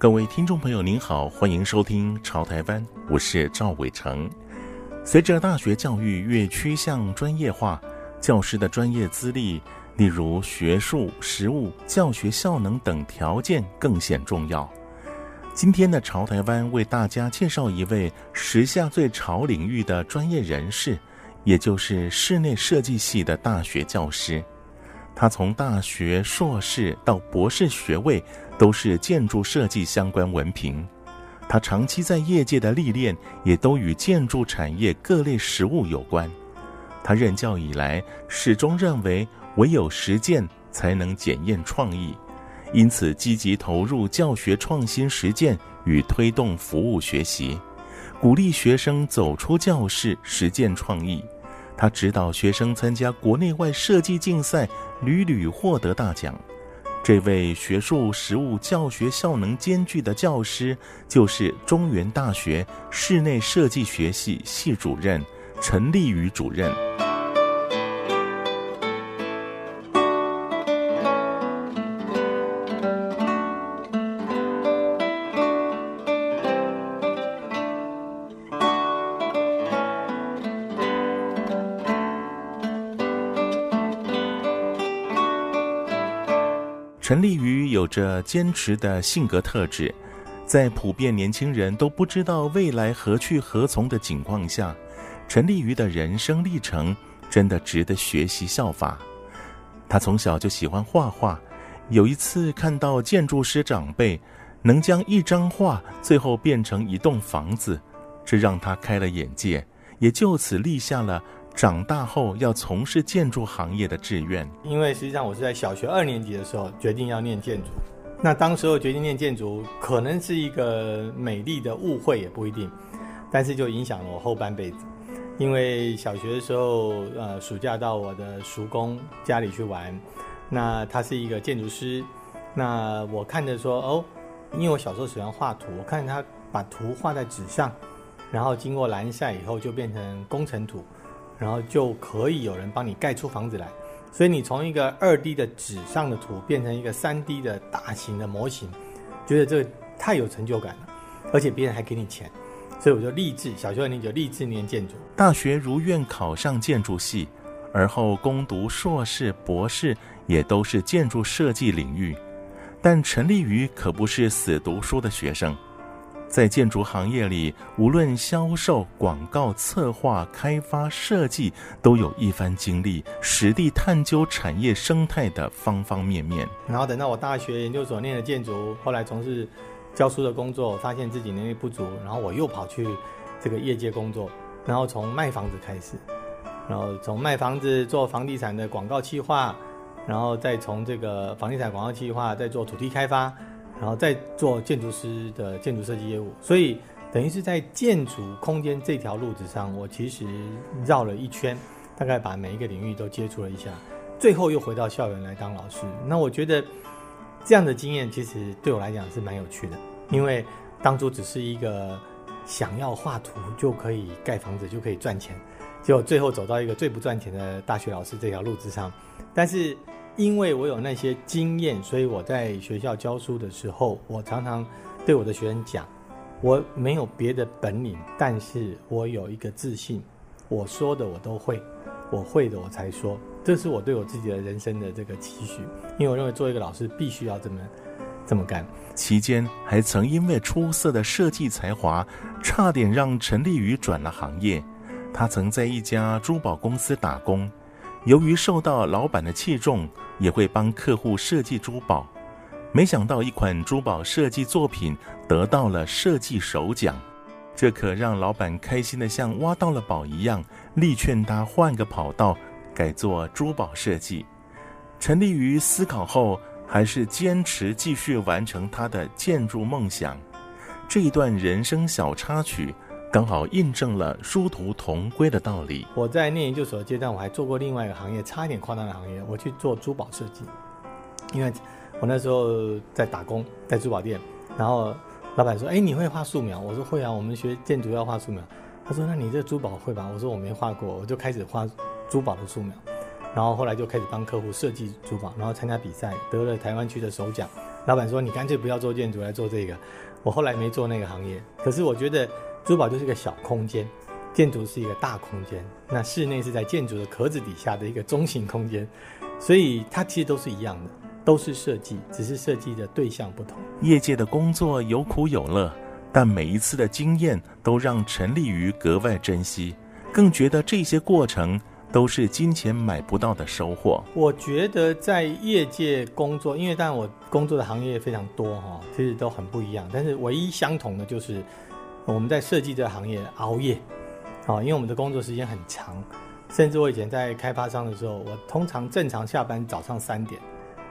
各位听众朋友，您好，欢迎收听《潮台湾》，我是赵伟成。随着大学教育越趋向专业化，教师的专业资历，例如学术、实务、教学效能等条件更显重要。今天的《潮台湾》为大家介绍一位时下最潮领域的专业人士，也就是室内设计系的大学教师。他从大学硕士到博士学位都是建筑设计相关文凭，他长期在业界的历练也都与建筑产业各类实务有关。他任教以来始终认为唯有实践才能检验创意，因此积极投入教学创新实践与推动服务学习，鼓励学生走出教室实践创意。他指导学生参加国内外设计竞赛，屡屡获得大奖。这位学术实务教学效能兼具的教师，就是中原大学室内设计学系系主任陈立宇主任。陈立瑜有着坚持的性格特质，在普遍年轻人都不知道未来何去何从的情况下，陈立瑜的人生历程真的值得学习效法。他从小就喜欢画画，有一次看到建筑师长辈能将一张画最后变成一栋房子，这让他开了眼界，也就此立下了。长大后要从事建筑行业的志愿，因为实际上我是在小学二年级的时候决定要念建筑。那当时候决定念建筑，可能是一个美丽的误会也不一定，但是就影响了我后半辈子。因为小学的时候，呃，暑假到我的叔公家里去玩，那他是一个建筑师，那我看着说哦，因为我小时候喜欢画图，我看他把图画在纸上，然后经过蓝晒以后就变成工程图。然后就可以有人帮你盖出房子来，所以你从一个二 D 的纸上的图变成一个三 D 的大型的模型，觉得这个太有成就感了，而且别人还给你钱，所以我就立志，小学二年就立志念建筑。大学如愿考上建筑系，而后攻读硕士、博士，也都是建筑设计领域。但陈立瑜可不是死读书的学生。在建筑行业里，无论销售、广告、策划、开发、设计，都有一番经历，实地探究产业生态的方方面面。然后等到我大学研究所念了建筑，后来从事教书的工作，发现自己能力不足，然后我又跑去这个业界工作，然后从卖房子开始，然后从卖房子做房地产的广告企划，然后再从这个房地产广告企划再做土地开发。然后再做建筑师的建筑设计业务，所以等于是在建筑空间这条路子上，我其实绕了一圈，大概把每一个领域都接触了一下，最后又回到校园来当老师。那我觉得这样的经验其实对我来讲是蛮有趣的，因为当初只是一个想要画图就可以盖房子就可以赚钱，结果最后走到一个最不赚钱的大学老师这条路子上，但是。因为我有那些经验，所以我在学校教书的时候，我常常对我的学生讲：我没有别的本领，但是我有一个自信，我说的我都会，我会的我才说。这是我对我自己的人生的这个期许。因为我认为做一个老师必须要这么这么干。期间还曾因为出色的设计才华，差点让陈立宇转了行业。他曾在一家珠宝公司打工。由于受到老板的器重，也会帮客户设计珠宝。没想到一款珠宝设计作品得到了设计首奖，这可让老板开心得像挖到了宝一样，力劝他换个跑道，改做珠宝设计。陈立瑜思考后，还是坚持继续完成他的建筑梦想。这一段人生小插曲，刚好印证了殊途同归的道理。我在念研究所阶段，我还做过另外一个行业，差一点跨到的行业，我去做珠宝设计。因为我那时候在打工，在珠宝店，然后老板说：“哎，你会画素描？”我说：“会啊，我们学建筑要画素描。”他说：“那你这珠宝会吧？”我说：“我没画过。”我就开始画珠宝的素描。然后后来就开始帮客户设计珠宝，然后参加比赛得了台湾区的首奖。老板说：“你干脆不要做建筑，来做这个。”我后来没做那个行业，可是我觉得珠宝就是一个小空间，建筑是一个大空间。那室内是在建筑的壳子底下的一个中型空间，所以它其实都是一样的，都是设计，只是设计的对象不同。业界的工作有苦有乐，但每一次的经验都让陈立瑜格外珍惜，更觉得这些过程。都是金钱买不到的收获。我觉得在业界工作，因为当然我工作的行业非常多哈，其实都很不一样。但是唯一相同的就是我们在设计这个行业熬夜，啊，因为我们的工作时间很长。甚至我以前在开发商的时候，我通常正常下班早上三点，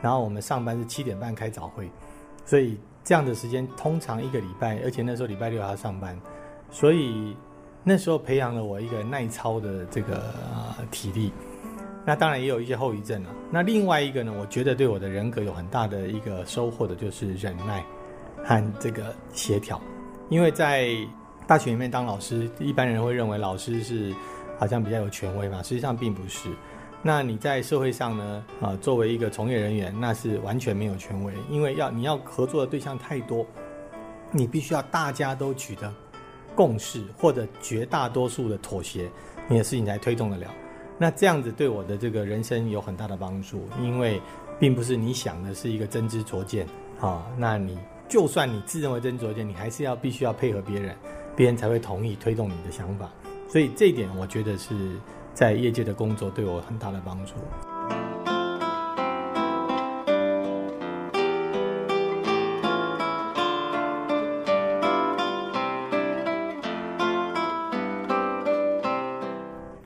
然后我们上班是七点半开早会，所以这样的时间通常一个礼拜，而且那时候礼拜六还要上班，所以。那时候培养了我一个耐操的这个啊体力，那当然也有一些后遗症了。那另外一个呢，我觉得对我的人格有很大的一个收获的，就是忍耐和这个协调。因为在大学里面当老师，一般人会认为老师是好像比较有权威嘛，实际上并不是。那你在社会上呢，啊，作为一个从业人员，那是完全没有权威，因为要你要合作的对象太多，你必须要大家都取得。共识或者绝大多数的妥协，你的事情才推动得了。那这样子对我的这个人生有很大的帮助，因为并不是你想的是一个真知灼见啊。那你就算你自认为真知灼见，你还是要必须要配合别人，别人才会同意推动你的想法。所以这一点，我觉得是在业界的工作对我很大的帮助。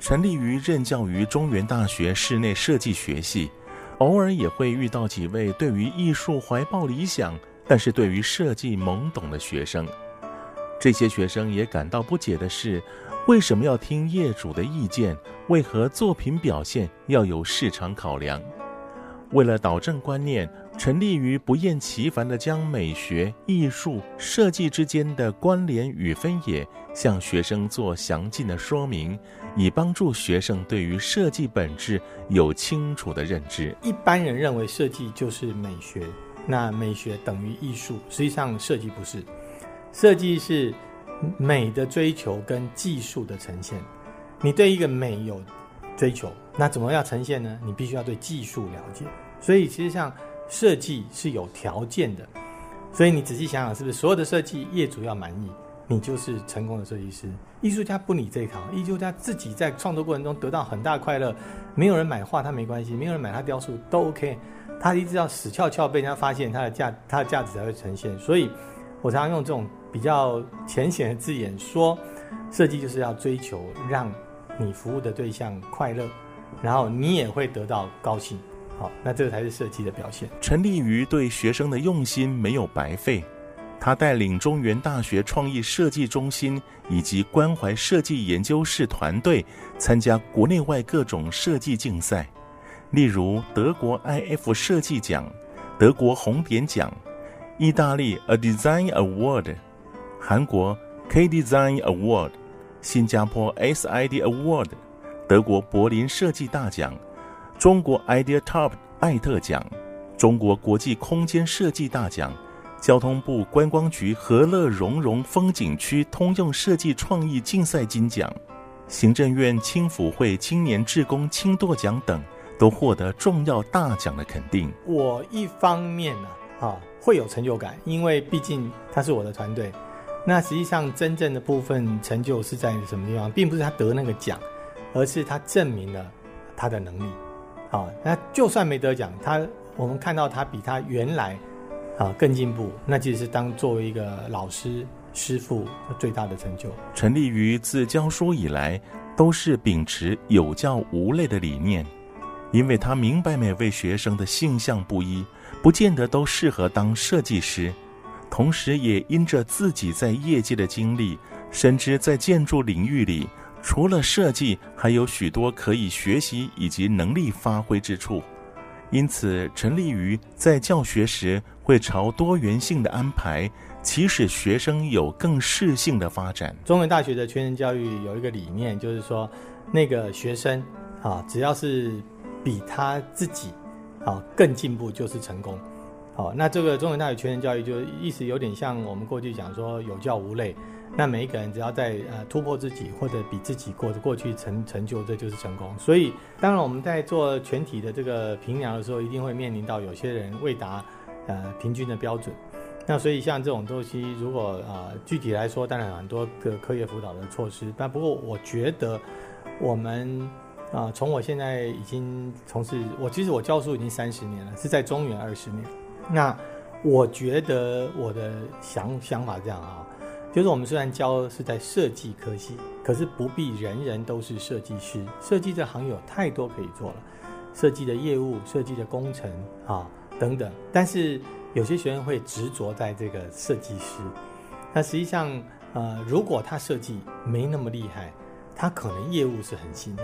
陈立于任教于中原大学室内设计学系，偶尔也会遇到几位对于艺术怀抱理想，但是对于设计懵懂的学生。这些学生也感到不解的是，为什么要听业主的意见？为何作品表现要有市场考量？为了导正观念，陈立于不厌其烦地将美学、艺术、设计之间的关联与分野向学生做详尽的说明，以帮助学生对于设计本质有清楚的认知。一般人认为设计就是美学，那美学等于艺术，实际上设计不是，设计是美的追求跟技术的呈现。你对一个美有追求，那怎么样呈现呢？你必须要对技术了解。所以其实像设计是有条件的，所以你仔细想想，是不是所有的设计业主要满意，你就是成功的设计师。艺术家不理这一套，艺术家自己在创作过程中得到很大快乐，没有人买画他没关系，没有人买他雕塑都 OK，他一直要死翘翘被人家发现他的价，他的价值才会呈现。所以我常常用这种比较浅显的字眼说，设计就是要追求让你服务的对象快乐，然后你也会得到高兴。好，那这个才是设计的表现。陈立瑜对学生的用心没有白费，他带领中原大学创意设计中心以及关怀设计研究室团队参加国内外各种设计竞赛，例如德国 IF 设计奖、德国红点奖、意大利 A Design Award、韩国 K Design Award、新加坡 SID Award、德国柏林设计大奖。中国 Idea Top 艾特奖、中国国际空间设计大奖、交通部观光局和乐融融风景区通用设计创意竞赛金奖、行政院青辅会青年志工青舵奖等，都获得重要大奖的肯定。我一方面呢，啊，会有成就感，因为毕竟他是我的团队。那实际上真正的部分成就是在什么地方，并不是他得那个奖，而是他证明了他的能力。啊，那就算没得奖，他我们看到他比他原来啊更进步，那其实是当作为一个老师师傅最大的成就。陈立于自教书以来，都是秉持有教无类的理念，因为他明白每位学生的性向不一，不见得都适合当设计师。同时，也因着自己在业界的经历，深知在建筑领域里，除了设计，还有许多可以学习以及能力发挥之处。因此，陈立瑜在教学时会朝多元性的安排，期使学生有更适性的发展。中原大学的全人教育有一个理念，就是说，那个学生啊，只要是比他自己啊更进步，就是成功。好，那这个中原大学全人教育就意思有点像我们过去讲说有教无类。那每一个人只要在呃突破自己或者比自己过过去成成就，这就是成功。所以当然我们在做全体的这个评量的时候，一定会面临到有些人未达呃平均的标准。那所以像这种东西，如果啊、呃、具体来说，当然很多个科学辅导的措施。但不过我觉得我们啊、从我现在已经从事我其实我教书已经三十年了，是在中原二十年。那我觉得我的想想法这样啊，就是我们虽然教是在设计科系，可是不必人人都是设计师。设计这行有太多可以做了，设计的业务、设计的工程啊等等。但是有些学生会执着在这个设计师，那实际上呃，如果他设计没那么厉害，他可能业务是很行的。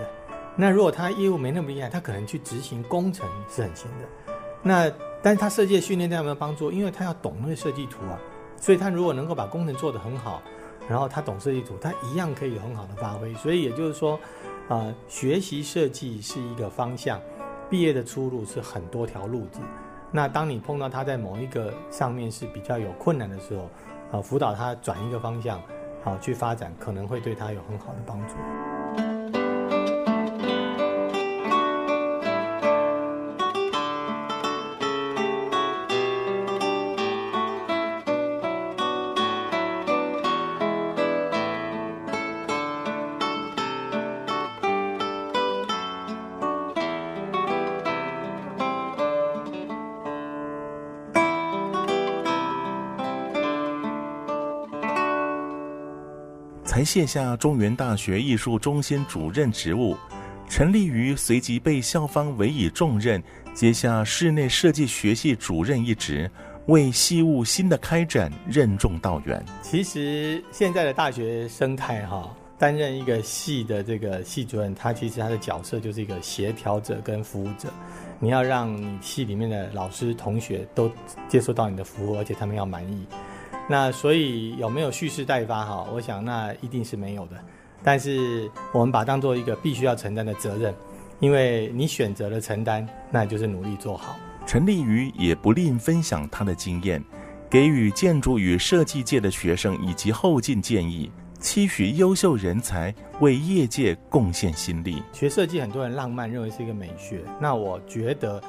那如果他业务没那么厉害，他可能去执行工程是很行的。那但是他设计的训练他有没有帮助？因为他要懂那个设计图啊，所以他如果能够把工程做得很好，然后他懂设计图，他一样可以有很好的发挥。所以也就是说，呃，学习设计是一个方向，毕业的出路是很多条路子。那当你碰到他在某一个上面是比较有困难的时候，啊、呃，辅导他转一个方向，好、去发展，可能会对他有很好的帮助。才卸下中原大学艺术中心主任职务，陈立瑜随即被校方委以重任，接下室内设计学系主任一职，为系务新的开展任重道远。其实现在的大学生态哈，担任一个系的这个系主任，他其实他的角色就是一个协调者跟服务者，你要让你系里面的老师同学都接受到你的服务，而且他们要满意。那所以有没有蓄势待发哈？我想那一定是没有的。但是我们把它当做一个必须要承担的责任，因为你选择了承担，那就是努力做好。陈立瑜也不吝分享他的经验，给予建筑与设计界的学生以及后进建议，期许优秀人才为业界贡献心力。学设计很多人浪漫认为是一个美学，那我觉得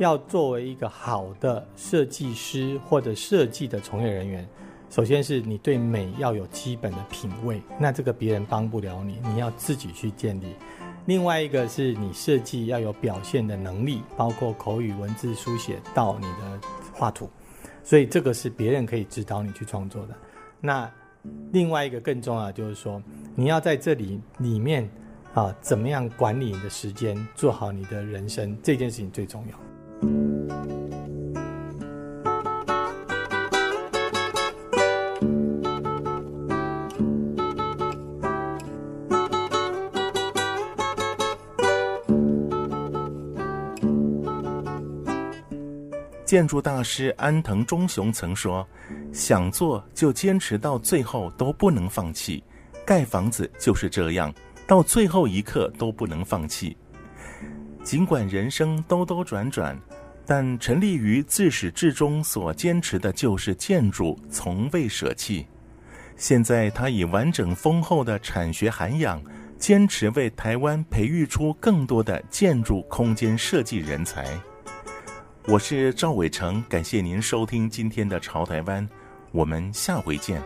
要作为一个好的设计师或者设计的从业人员。首先是你对美要有基本的品味，那这个别人帮不了你，你要自己去建立。另外一个是你设计要有表现的能力，包括口语、文字、书写到你的画图，所以这个是别人可以指导你去创作的。那另外一个更重要就是说，你要在这里里面啊，怎么样管理你的时间，做好你的人生，这件事情最重要。建筑大师安藤忠雄曾说：“想做就坚持到最后都不能放弃。盖房子就是这样，到最后一刻都不能放弃。尽管人生兜兜转转，但陈立于自始至终所坚持的就是建筑，从未舍弃。现在他以完整丰厚的产学涵养，坚持为台湾培育出更多的建筑空间设计人才。”我是赵伟成，感谢您收听今天的《潮台湾》，我们下回见。